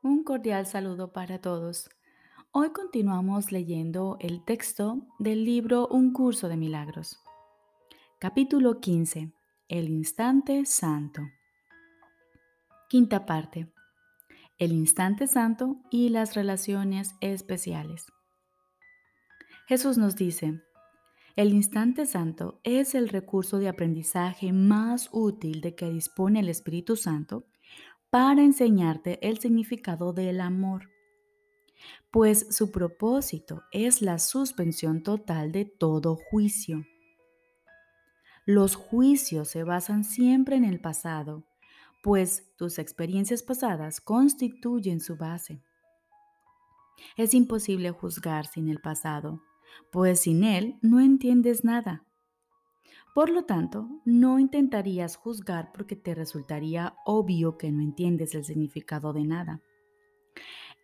Un cordial saludo para todos. Hoy continuamos leyendo el texto del libro Un curso de milagros. Capítulo 15. El instante santo. Quinta parte. El instante santo y las relaciones especiales. Jesús nos dice, el instante santo es el recurso de aprendizaje más útil de que dispone el Espíritu Santo para enseñarte el significado del amor, pues su propósito es la suspensión total de todo juicio. Los juicios se basan siempre en el pasado, pues tus experiencias pasadas constituyen su base. Es imposible juzgar sin el pasado, pues sin él no entiendes nada. Por lo tanto, no intentarías juzgar porque te resultaría obvio que no entiendes el significado de nada.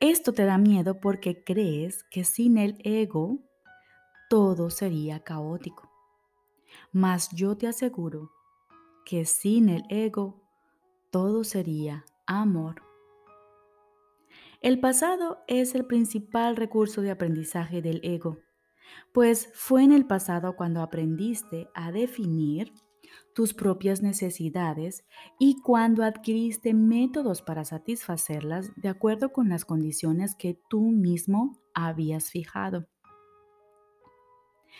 Esto te da miedo porque crees que sin el ego todo sería caótico. Mas yo te aseguro que sin el ego todo sería amor. El pasado es el principal recurso de aprendizaje del ego pues fue en el pasado cuando aprendiste a definir tus propias necesidades y cuando adquiriste métodos para satisfacerlas de acuerdo con las condiciones que tú mismo habías fijado.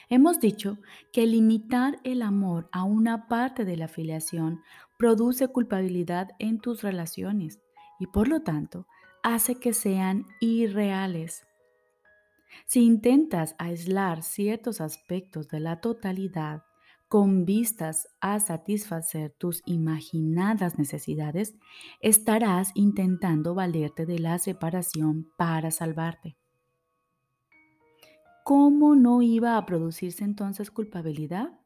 Hemos dicho que limitar el amor a una parte de la afiliación produce culpabilidad en tus relaciones y por lo tanto hace que sean irreales. Si intentas aislar ciertos aspectos de la totalidad con vistas a satisfacer tus imaginadas necesidades, estarás intentando valerte de la separación para salvarte. ¿Cómo no iba a producirse entonces culpabilidad?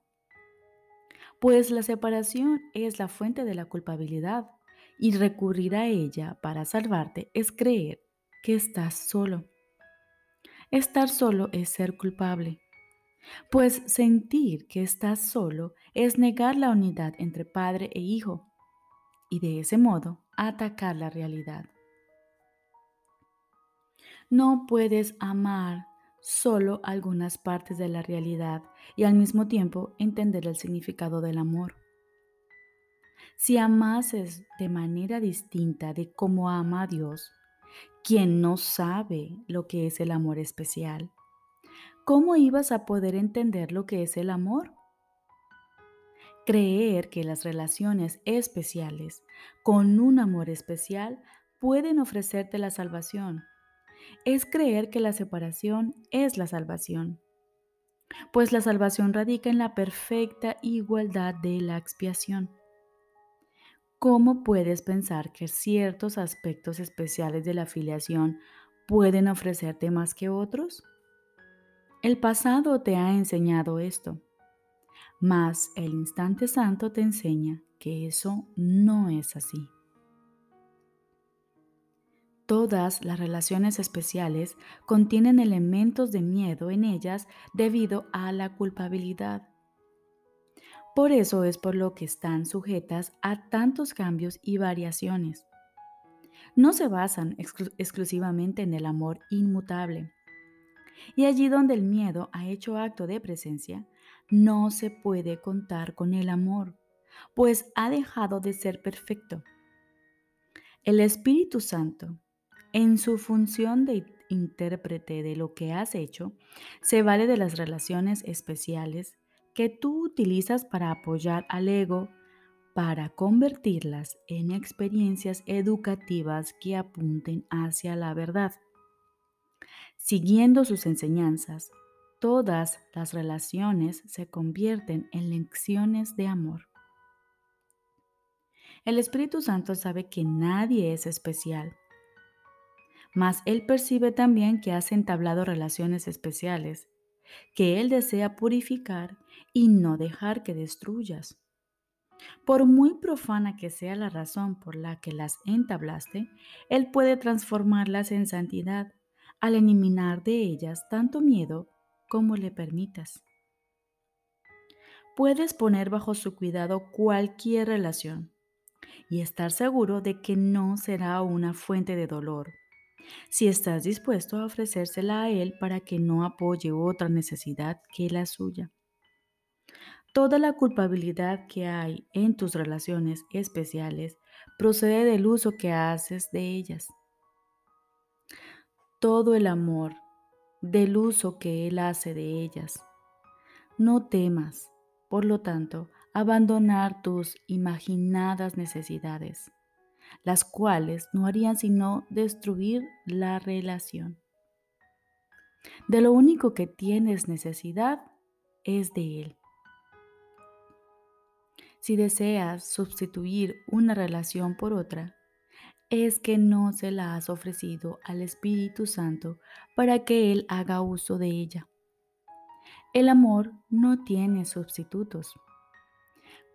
Pues la separación es la fuente de la culpabilidad y recurrir a ella para salvarte es creer que estás solo. Estar solo es ser culpable, pues sentir que estás solo es negar la unidad entre padre e hijo y de ese modo atacar la realidad. No puedes amar solo algunas partes de la realidad y al mismo tiempo entender el significado del amor. Si amases de manera distinta de cómo ama a Dios, quien no sabe lo que es el amor especial. ¿Cómo ibas a poder entender lo que es el amor? Creer que las relaciones especiales con un amor especial pueden ofrecerte la salvación es creer que la separación es la salvación, pues la salvación radica en la perfecta igualdad de la expiación. ¿Cómo puedes pensar que ciertos aspectos especiales de la afiliación pueden ofrecerte más que otros? El pasado te ha enseñado esto, mas el instante santo te enseña que eso no es así. Todas las relaciones especiales contienen elementos de miedo en ellas debido a la culpabilidad. Por eso es por lo que están sujetas a tantos cambios y variaciones. No se basan exclusivamente en el amor inmutable. Y allí donde el miedo ha hecho acto de presencia, no se puede contar con el amor, pues ha dejado de ser perfecto. El Espíritu Santo, en su función de intérprete de lo que has hecho, se vale de las relaciones especiales que tú utilizas para apoyar al ego para convertirlas en experiencias educativas que apunten hacia la verdad. Siguiendo sus enseñanzas, todas las relaciones se convierten en lecciones de amor. El Espíritu Santo sabe que nadie es especial, mas Él percibe también que has entablado relaciones especiales que Él desea purificar y no dejar que destruyas. Por muy profana que sea la razón por la que las entablaste, Él puede transformarlas en santidad al eliminar de ellas tanto miedo como le permitas. Puedes poner bajo su cuidado cualquier relación y estar seguro de que no será una fuente de dolor, si estás dispuesto a ofrecérsela a Él para que no apoye otra necesidad que la suya. Toda la culpabilidad que hay en tus relaciones especiales procede del uso que haces de ellas. Todo el amor del uso que Él hace de ellas. No temas, por lo tanto, abandonar tus imaginadas necesidades, las cuales no harían sino destruir la relación. De lo único que tienes necesidad es de Él. Si deseas sustituir una relación por otra, es que no se la has ofrecido al Espíritu Santo para que Él haga uso de ella. El amor no tiene sustitutos.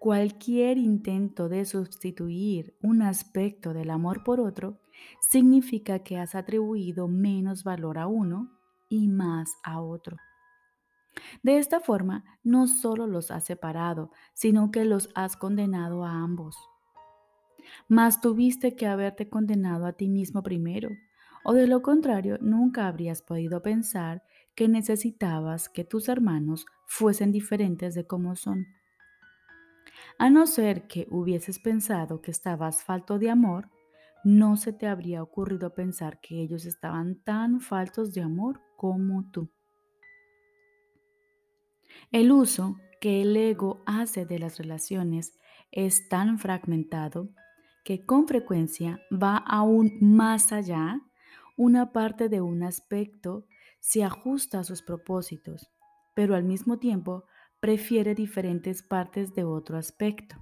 Cualquier intento de sustituir un aspecto del amor por otro significa que has atribuido menos valor a uno y más a otro. De esta forma, no solo los has separado, sino que los has condenado a ambos. Mas tuviste que haberte condenado a ti mismo primero, o de lo contrario nunca habrías podido pensar que necesitabas que tus hermanos fuesen diferentes de como son. A no ser que hubieses pensado que estabas falto de amor, no se te habría ocurrido pensar que ellos estaban tan faltos de amor como tú. El uso que el ego hace de las relaciones es tan fragmentado que con frecuencia va aún más allá. Una parte de un aspecto se ajusta a sus propósitos, pero al mismo tiempo prefiere diferentes partes de otro aspecto.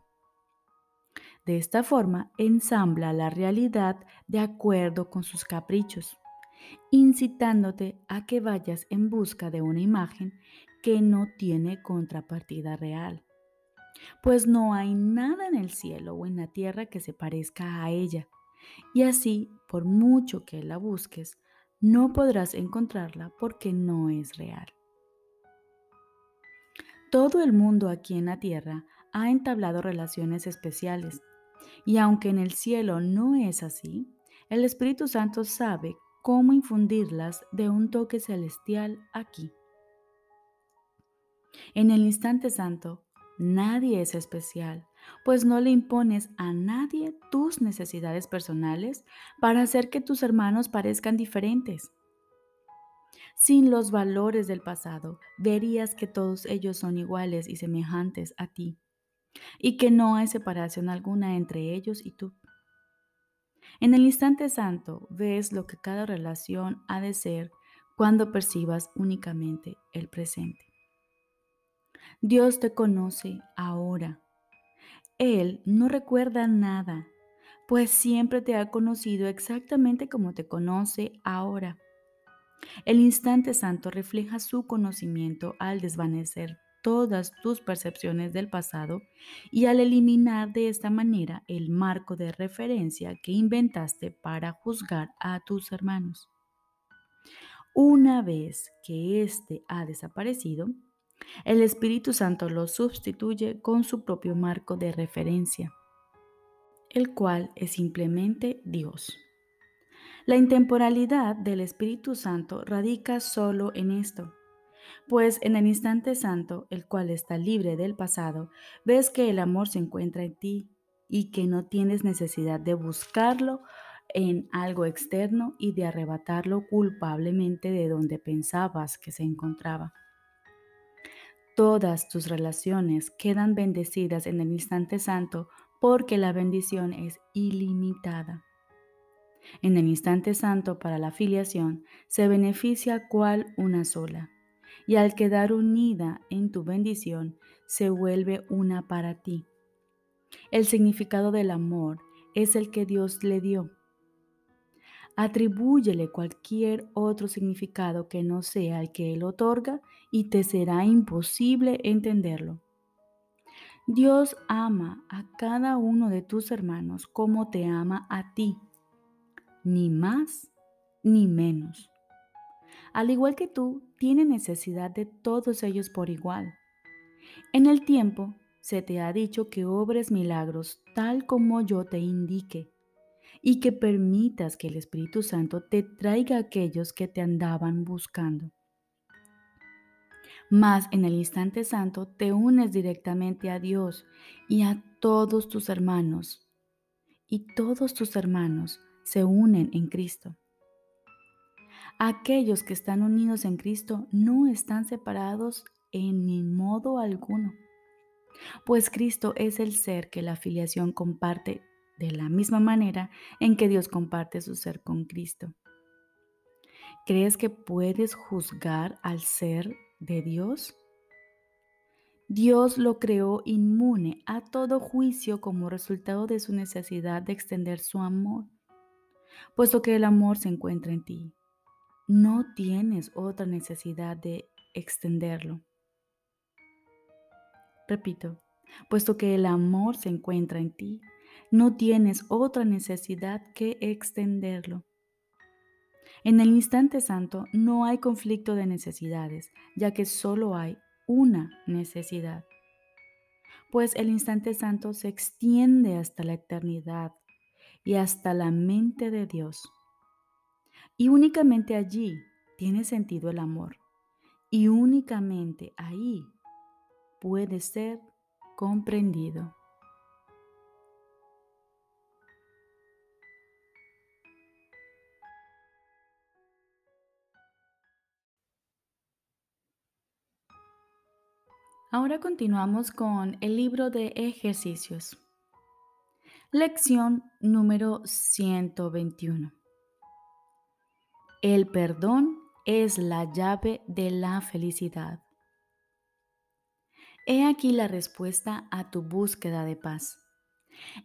De esta forma, ensambla la realidad de acuerdo con sus caprichos, incitándote a que vayas en busca de una imagen que no tiene contrapartida real. Pues no hay nada en el cielo o en la tierra que se parezca a ella. Y así, por mucho que la busques, no podrás encontrarla porque no es real. Todo el mundo aquí en la tierra ha entablado relaciones especiales. Y aunque en el cielo no es así, el Espíritu Santo sabe cómo infundirlas de un toque celestial aquí. En el instante santo, nadie es especial, pues no le impones a nadie tus necesidades personales para hacer que tus hermanos parezcan diferentes. Sin los valores del pasado, verías que todos ellos son iguales y semejantes a ti, y que no hay separación alguna entre ellos y tú. En el instante santo ves lo que cada relación ha de ser cuando percibas únicamente el presente. Dios te conoce ahora. Él no recuerda nada, pues siempre te ha conocido exactamente como te conoce ahora. El instante santo refleja su conocimiento al desvanecer todas tus percepciones del pasado y al eliminar de esta manera el marco de referencia que inventaste para juzgar a tus hermanos. Una vez que éste ha desaparecido, el Espíritu Santo lo sustituye con su propio marco de referencia, el cual es simplemente Dios. La intemporalidad del Espíritu Santo radica solo en esto, pues en el instante santo, el cual está libre del pasado, ves que el amor se encuentra en ti y que no tienes necesidad de buscarlo en algo externo y de arrebatarlo culpablemente de donde pensabas que se encontraba. Todas tus relaciones quedan bendecidas en el instante santo porque la bendición es ilimitada. En el instante santo para la filiación se beneficia cual una sola, y al quedar unida en tu bendición se vuelve una para ti. El significado del amor es el que Dios le dio Atribúyele cualquier otro significado que no sea el que Él otorga y te será imposible entenderlo. Dios ama a cada uno de tus hermanos como te ama a ti, ni más ni menos. Al igual que tú, tiene necesidad de todos ellos por igual. En el tiempo se te ha dicho que obres milagros tal como yo te indique y que permitas que el Espíritu Santo te traiga a aquellos que te andaban buscando. Mas en el instante santo te unes directamente a Dios y a todos tus hermanos, y todos tus hermanos se unen en Cristo. Aquellos que están unidos en Cristo no están separados en ni modo alguno, pues Cristo es el ser que la filiación comparte de la misma manera en que Dios comparte su ser con Cristo. ¿Crees que puedes juzgar al ser de Dios? Dios lo creó inmune a todo juicio como resultado de su necesidad de extender su amor, puesto que el amor se encuentra en ti. No tienes otra necesidad de extenderlo. Repito, puesto que el amor se encuentra en ti, no tienes otra necesidad que extenderlo. En el instante santo no hay conflicto de necesidades, ya que solo hay una necesidad. Pues el instante santo se extiende hasta la eternidad y hasta la mente de Dios. Y únicamente allí tiene sentido el amor. Y únicamente ahí puede ser comprendido. Ahora continuamos con el libro de ejercicios. Lección número 121. El perdón es la llave de la felicidad. He aquí la respuesta a tu búsqueda de paz.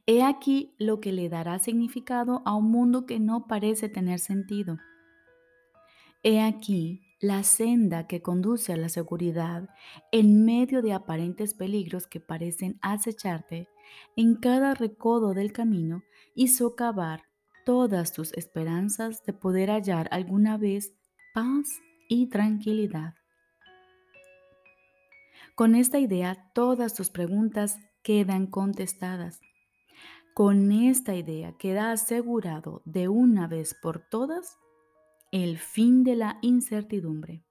He aquí lo que le dará significado a un mundo que no parece tener sentido. He aquí la senda que conduce a la seguridad en medio de aparentes peligros que parecen acecharte en cada recodo del camino y socavar todas tus esperanzas de poder hallar alguna vez paz y tranquilidad. Con esta idea, todas tus preguntas quedan contestadas. Con esta idea queda asegurado de una vez por todas el fin de la incertidumbre.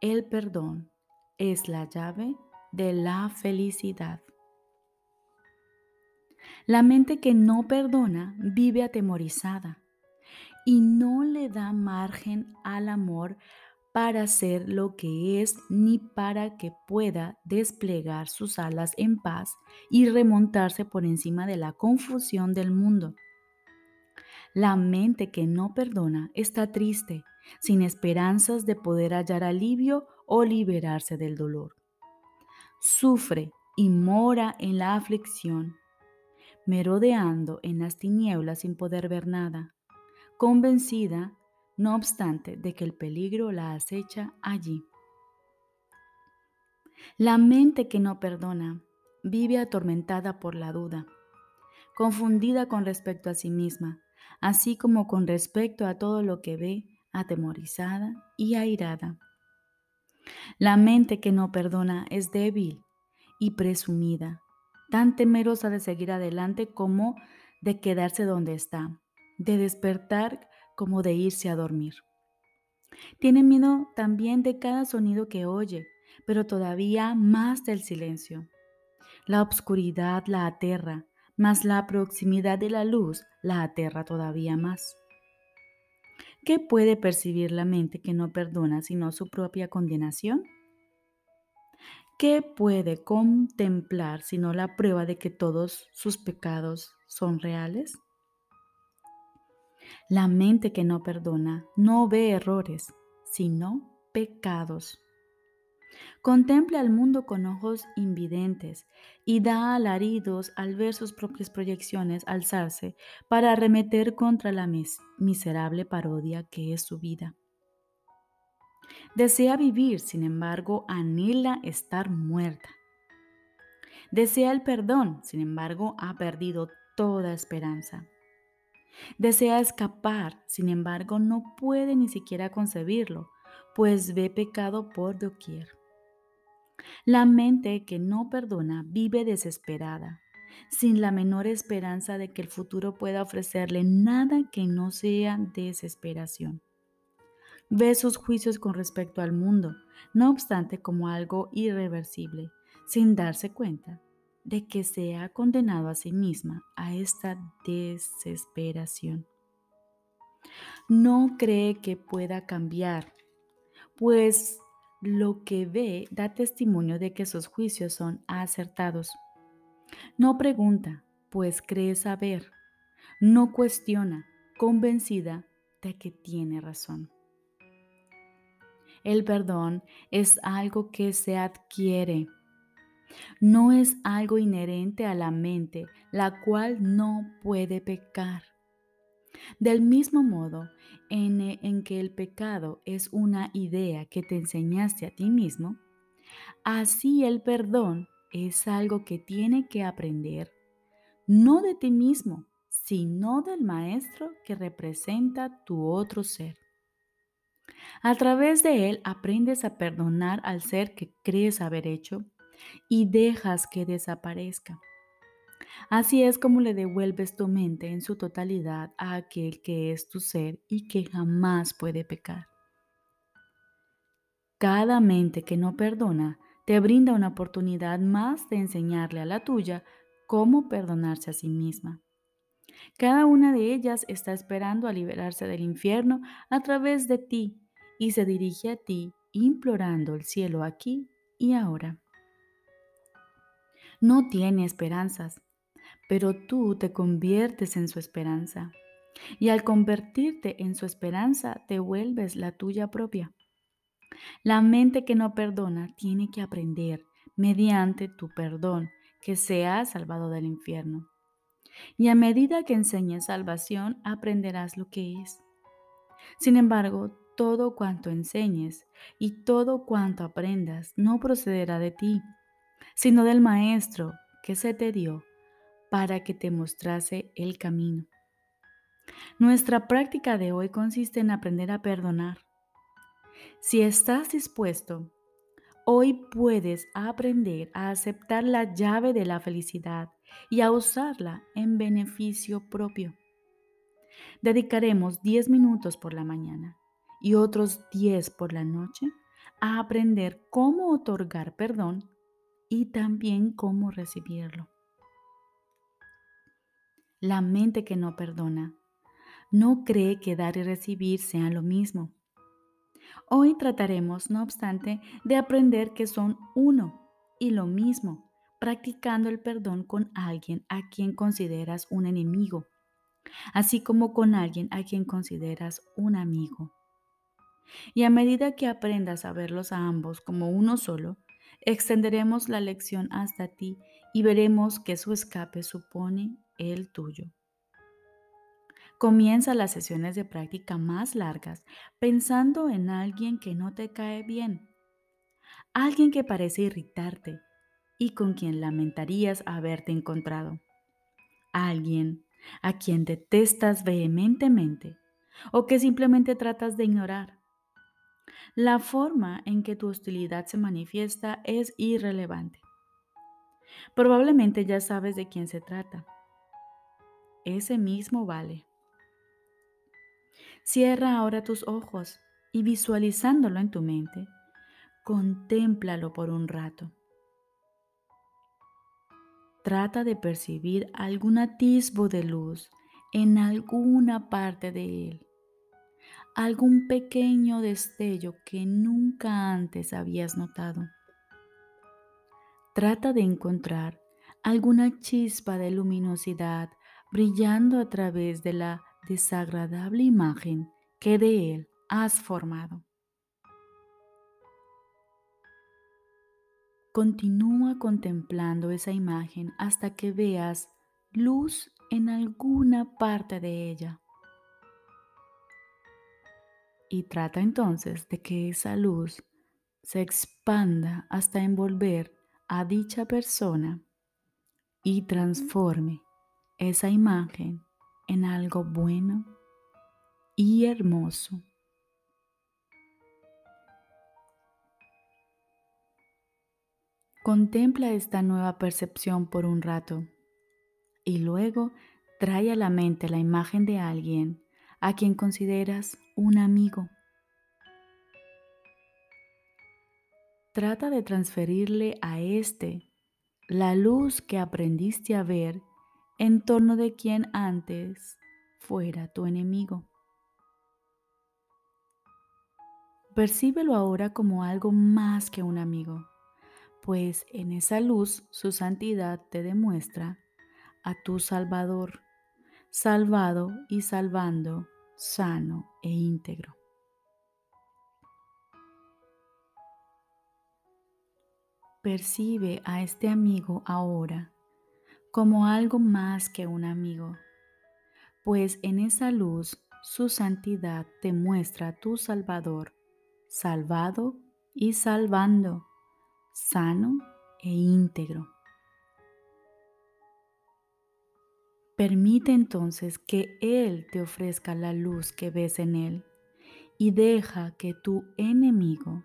El perdón es la llave de la felicidad. La mente que no perdona vive atemorizada y no le da margen al amor para ser lo que es ni para que pueda desplegar sus alas en paz y remontarse por encima de la confusión del mundo. La mente que no perdona está triste, sin esperanzas de poder hallar alivio o liberarse del dolor. Sufre y mora en la aflicción, merodeando en las tinieblas sin poder ver nada, convencida no obstante de que el peligro la acecha allí. La mente que no perdona vive atormentada por la duda, confundida con respecto a sí misma, así como con respecto a todo lo que ve, atemorizada y airada. La mente que no perdona es débil y presumida, tan temerosa de seguir adelante como de quedarse donde está, de despertar como de irse a dormir. Tiene miedo también de cada sonido que oye, pero todavía más del silencio. La obscuridad la aterra, mas la proximidad de la luz la aterra todavía más. ¿Qué puede percibir la mente que no perdona sino su propia condenación? ¿Qué puede contemplar sino la prueba de que todos sus pecados son reales? La mente que no perdona no ve errores, sino pecados. Contempla al mundo con ojos invidentes y da alaridos al ver sus propias proyecciones alzarse para arremeter contra la miserable parodia que es su vida. Desea vivir, sin embargo, anhela estar muerta. Desea el perdón, sin embargo, ha perdido toda esperanza. Desea escapar, sin embargo no puede ni siquiera concebirlo, pues ve pecado por doquier. La mente que no perdona vive desesperada, sin la menor esperanza de que el futuro pueda ofrecerle nada que no sea desesperación. Ve sus juicios con respecto al mundo, no obstante como algo irreversible, sin darse cuenta de que se ha condenado a sí misma a esta desesperación. No cree que pueda cambiar, pues lo que ve da testimonio de que sus juicios son acertados. No pregunta, pues cree saber. No cuestiona, convencida de que tiene razón. El perdón es algo que se adquiere. No es algo inherente a la mente, la cual no puede pecar. Del mismo modo en, en, que el pecado es una idea que te enseñaste a ti mismo, así el perdón es algo que tiene que aprender, no de ti mismo, sino del maestro que representa tu otro ser. A través de él aprendes a perdonar al ser que crees haber hecho y dejas que desaparezca. Así es como le devuelves tu mente en su totalidad a aquel que es tu ser y que jamás puede pecar. Cada mente que no perdona te brinda una oportunidad más de enseñarle a la tuya cómo perdonarse a sí misma. Cada una de ellas está esperando a liberarse del infierno a través de ti y se dirige a ti implorando el cielo aquí y ahora. No tiene esperanzas, pero tú te conviertes en su esperanza. Y al convertirte en su esperanza, te vuelves la tuya propia. La mente que no perdona tiene que aprender, mediante tu perdón, que se ha salvado del infierno. Y a medida que enseñes salvación, aprenderás lo que es. Sin embargo, todo cuanto enseñes y todo cuanto aprendas no procederá de ti, sino del Maestro que se te dio para que te mostrase el camino. Nuestra práctica de hoy consiste en aprender a perdonar. Si estás dispuesto, hoy puedes aprender a aceptar la llave de la felicidad y a usarla en beneficio propio. Dedicaremos 10 minutos por la mañana y otros 10 por la noche a aprender cómo otorgar perdón y también cómo recibirlo. La mente que no perdona no cree que dar y recibir sean lo mismo. Hoy trataremos, no obstante, de aprender que son uno y lo mismo, practicando el perdón con alguien a quien consideras un enemigo, así como con alguien a quien consideras un amigo. Y a medida que aprendas a verlos a ambos como uno solo, extenderemos la lección hasta ti y veremos que su escape supone el tuyo. Comienza las sesiones de práctica más largas pensando en alguien que no te cae bien, alguien que parece irritarte y con quien lamentarías haberte encontrado, alguien a quien detestas vehementemente o que simplemente tratas de ignorar. La forma en que tu hostilidad se manifiesta es irrelevante. Probablemente ya sabes de quién se trata. Ese mismo vale. Cierra ahora tus ojos y visualizándolo en tu mente, contémplalo por un rato. Trata de percibir algún atisbo de luz en alguna parte de él algún pequeño destello que nunca antes habías notado. Trata de encontrar alguna chispa de luminosidad brillando a través de la desagradable imagen que de él has formado. Continúa contemplando esa imagen hasta que veas luz en alguna parte de ella y trata entonces de que esa luz se expanda hasta envolver a dicha persona y transforme esa imagen en algo bueno y hermoso. Contempla esta nueva percepción por un rato y luego trae a la mente la imagen de alguien a quien consideras un amigo. Trata de transferirle a este la luz que aprendiste a ver en torno de quien antes fuera tu enemigo. Percíbelo ahora como algo más que un amigo, pues en esa luz su santidad te demuestra a tu Salvador, salvado y salvando, sano e íntegro. Percibe a este amigo ahora como algo más que un amigo, pues en esa luz su santidad te muestra a tu Salvador, salvado y salvando, sano e íntegro. Permite entonces que Él te ofrezca la luz que ves en Él y deja que tu enemigo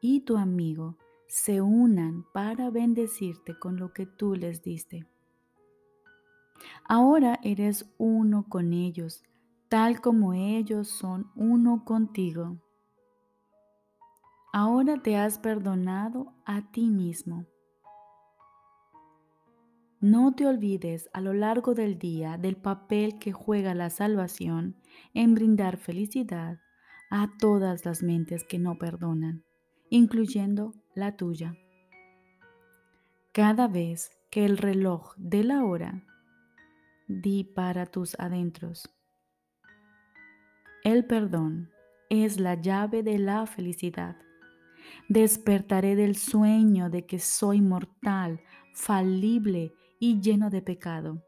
y tu amigo se unan para bendecirte con lo que tú les diste. Ahora eres uno con ellos, tal como ellos son uno contigo. Ahora te has perdonado a ti mismo. No te olvides a lo largo del día del papel que juega la salvación en brindar felicidad a todas las mentes que no perdonan, incluyendo la tuya. Cada vez que el reloj de la hora di para tus adentros. El perdón es la llave de la felicidad. Despertaré del sueño de que soy mortal, falible y lleno de pecado,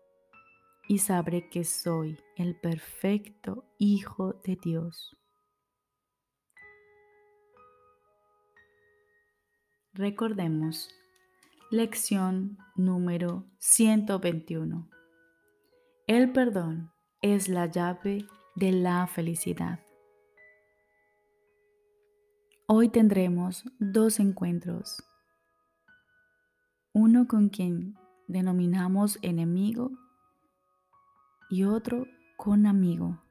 y sabré que soy el perfecto Hijo de Dios. Recordemos, lección número 121. El perdón es la llave de la felicidad. Hoy tendremos dos encuentros. Uno con quien denominamos enemigo y otro con amigo.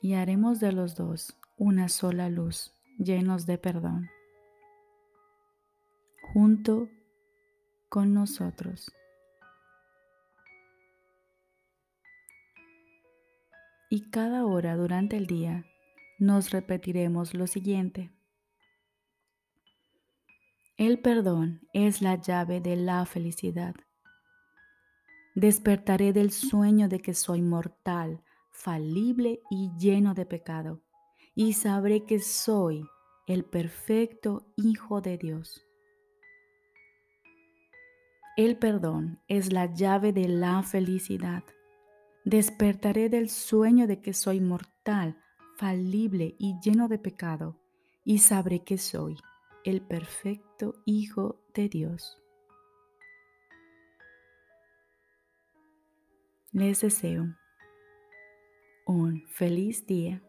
Y haremos de los dos una sola luz, llenos de perdón, junto con nosotros. y cada hora durante el día nos repetiremos lo siguiente. El perdón es la llave de la felicidad. Despertaré del sueño de que soy mortal, falible y lleno de pecado, y sabré que soy el perfecto Hijo de Dios. El perdón es la llave de la felicidad. Despertaré del sueño de que soy mortal, falible y lleno de pecado, y sabré que soy el perfecto Hijo de Dios. Les deseo un feliz día